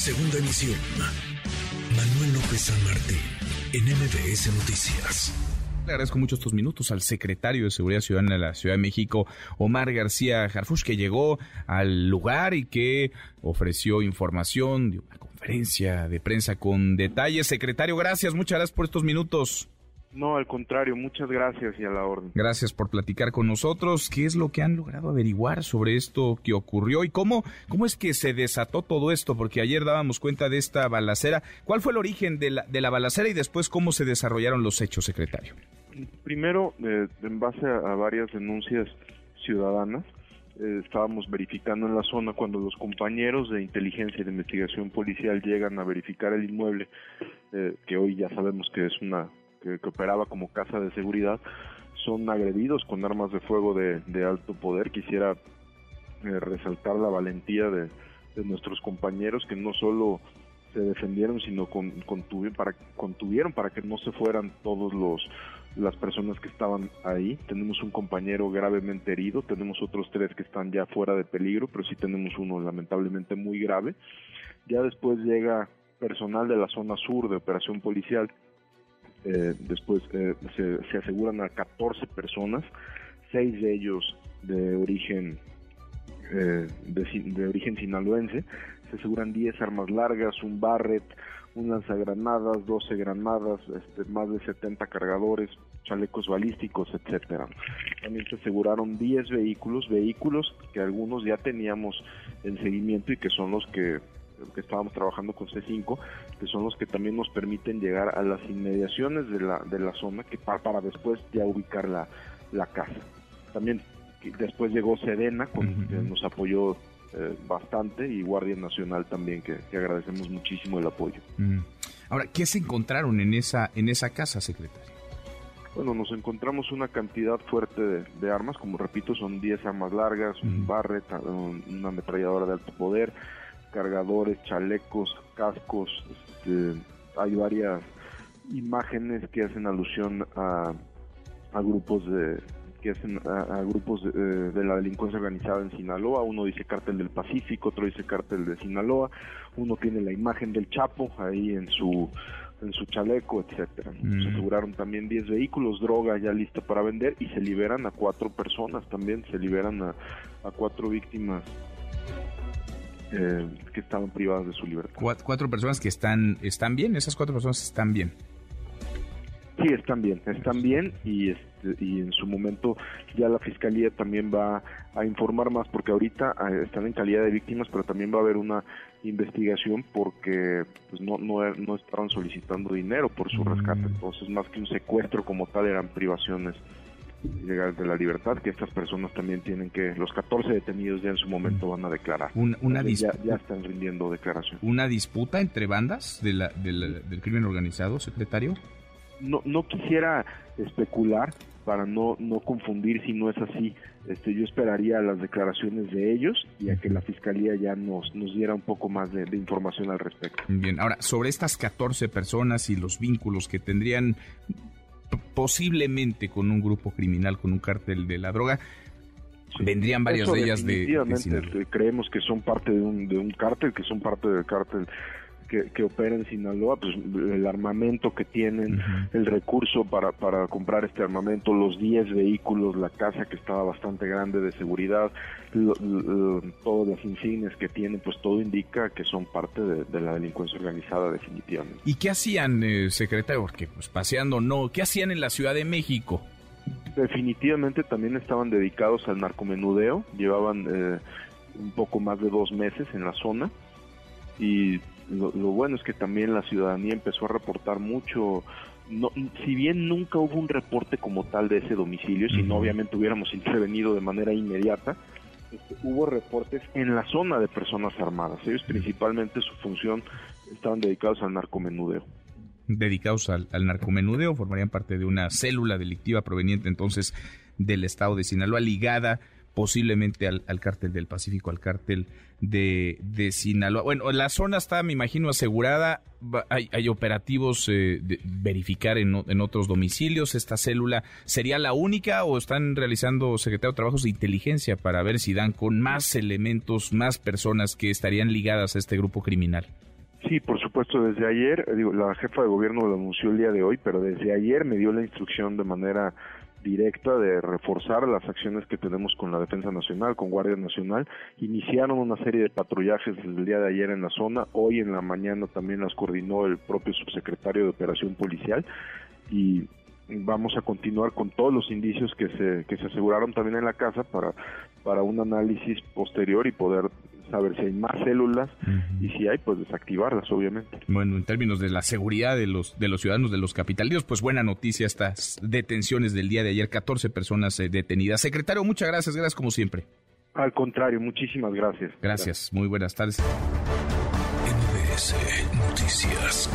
Segunda emisión. Manuel López San Martín, en MBS Noticias. Le agradezco mucho estos minutos al secretario de Seguridad Ciudadana de la Ciudad de México, Omar García Jarfush, que llegó al lugar y que ofreció información, dio una conferencia de prensa con detalles. Secretario, gracias, muchas gracias por estos minutos. No, al contrario, muchas gracias y a la orden. Gracias por platicar con nosotros. ¿Qué es lo que han logrado averiguar sobre esto que ocurrió y cómo, cómo es que se desató todo esto? Porque ayer dábamos cuenta de esta balacera. ¿Cuál fue el origen de la, de la balacera y después cómo se desarrollaron los hechos, secretario? Primero, eh, en base a, a, varias denuncias ciudadanas, eh, estábamos verificando en la zona cuando los compañeros de inteligencia y de investigación policial llegan a verificar el inmueble, eh, que hoy ya sabemos que es una que, operaba como casa de seguridad, son agredidos con armas de fuego de, alto poder. Quisiera eh, resaltar la valentía de, nuestros compañeros que no solo se defendieron, sino con, contuvieron, para, contuvieron para que no se fueran todos los las personas que estaban ahí. Tenemos un compañero gravemente herido, tenemos otros tres que están ya fuera de peligro, pero sí tenemos uno lamentablemente muy grave. Ya después llega personal de la zona sur de operación policial eh, después eh, se, se, aseguran a 14 personas, seis de ellos de origen eh, de, de, origen sinaloense, se aseguran 10 armas largas, un Barrett, un lanzagranadas, 12 granadas, este, más de 70 cargadores, chalecos balísticos, etcétera. También se aseguraron 10 vehículos, vehículos que algunos ya teníamos en seguimiento y que son los que que estábamos trabajando con C5, que son los que también nos permiten llegar a las inmediaciones de la, de la zona que para, para después ya ubicar la, la casa. También después llegó Sedena, con, uh -huh. que nos apoyó eh, bastante, y Guardia Nacional también, que, que agradecemos muchísimo el apoyo. Uh -huh. Ahora, ¿qué se encontraron en esa, en esa casa, secretario? Bueno, nos encontramos una cantidad fuerte de, de armas, como repito, son 10 armas largas, uh -huh. un Barrett, una ametralladora de alto poder, cargadores, chalecos, cascos, este, hay varias imágenes que hacen alusión a, a grupos de que hacen a, a grupos de, de, la delincuencia organizada en Sinaloa, uno dice cártel del Pacífico, otro dice cártel de Sinaloa, uno tiene la imagen del Chapo ahí en su en su chaleco, etcétera. Mm. Se aseguraron también 10 vehículos, droga ya lista para vender y se liberan a cuatro personas también, se liberan a, a cuatro víctimas eh, que estaban privadas de su libertad. Cuatro, personas que están, están bien, esas cuatro personas están bien. Sí, están bien, están bien y, este, y en su momento ya la fiscalía también va a informar más porque ahorita eh, están en calidad de víctimas, pero también va a haber una investigación porque pues, no, no, no estaban solicitando dinero por su rescate, entonces más que un secuestro como tal eran privaciones llegar de la libertad, que estas personas también tienen que, los 14 detenidos ya en su momento van a declarar. Una, una ya, ya, están rindiendo declaración. ¿Una disputa entre bandas de la, de la, del crimen organizado, secretario? No, no quisiera especular para no, no confundir si no es así. Este, yo esperaría las declaraciones de ellos y a que la fiscalía ya nos, nos diera un poco más de, de información al respecto. Bien, ahora, sobre estas 14 personas y los vínculos que tendrían posiblemente con un grupo criminal, con un cártel de la droga. Sí. Vendrían varias de ellas de, de creemos que son parte de un, de un cártel, que son parte del cártel que, que, opera en Sinaloa, pues el armamento que tienen, uh -huh. el recurso para, para comprar este armamento, los 10 vehículos, la casa que estaba bastante grande de seguridad, lo, lo, todas las insignias que tienen, pues todo indica que son parte de, de la delincuencia organizada definitivamente. ¿Y qué hacían, eh, secretario? Porque pues paseando no, ¿qué hacían en la Ciudad de México? Definitivamente también estaban dedicados al narcomenudeo, llevaban eh, un poco más de dos meses en la zona y lo, lo, bueno es que también la ciudadanía empezó a reportar mucho. No, si bien nunca hubo un reporte como tal de ese domicilio, si no obviamente hubiéramos intervenido de manera inmediata, este, hubo reportes en la zona de personas armadas. Ellos principalmente su función estaban dedicados al narcomenudeo. Dedicados al, al narcomenudeo, formarían parte de una célula delictiva proveniente entonces del estado de Sinaloa, ligada posiblemente al, al, cártel del Pacífico, al cártel de, de, Sinaloa. Bueno, la zona está, me imagino, asegurada. Hay, hay operativos eh, de verificar en, en, otros domicilios. ¿Esta célula sería la única o están realizando, secretario, trabajos de inteligencia para ver si dan con más elementos, más personas que estarían ligadas a este grupo criminal? Sí, por supuesto, desde ayer, eh, digo, la jefa de gobierno lo anunció el día de hoy, pero desde ayer me dio la instrucción de manera directa de reforzar las acciones que tenemos con la Defensa Nacional, con Guardia Nacional. Iniciaron una serie de patrullajes desde el día de ayer en la zona, hoy en la mañana también las coordinó el propio subsecretario de Operación Policial y vamos a continuar con todos los indicios que se, que se aseguraron también en la casa para, para un análisis posterior y poder saber si hay más células y si hay, pues desactivarlas, obviamente. Bueno, en términos de la seguridad de los, de los ciudadanos de los capitalinos, pues buena noticia estas detenciones del día de ayer, 14 personas eh, detenidas. Secretario, muchas gracias, gracias como siempre. Al contrario, muchísimas gracias. Gracias, muy buenas tardes. NBS Noticias.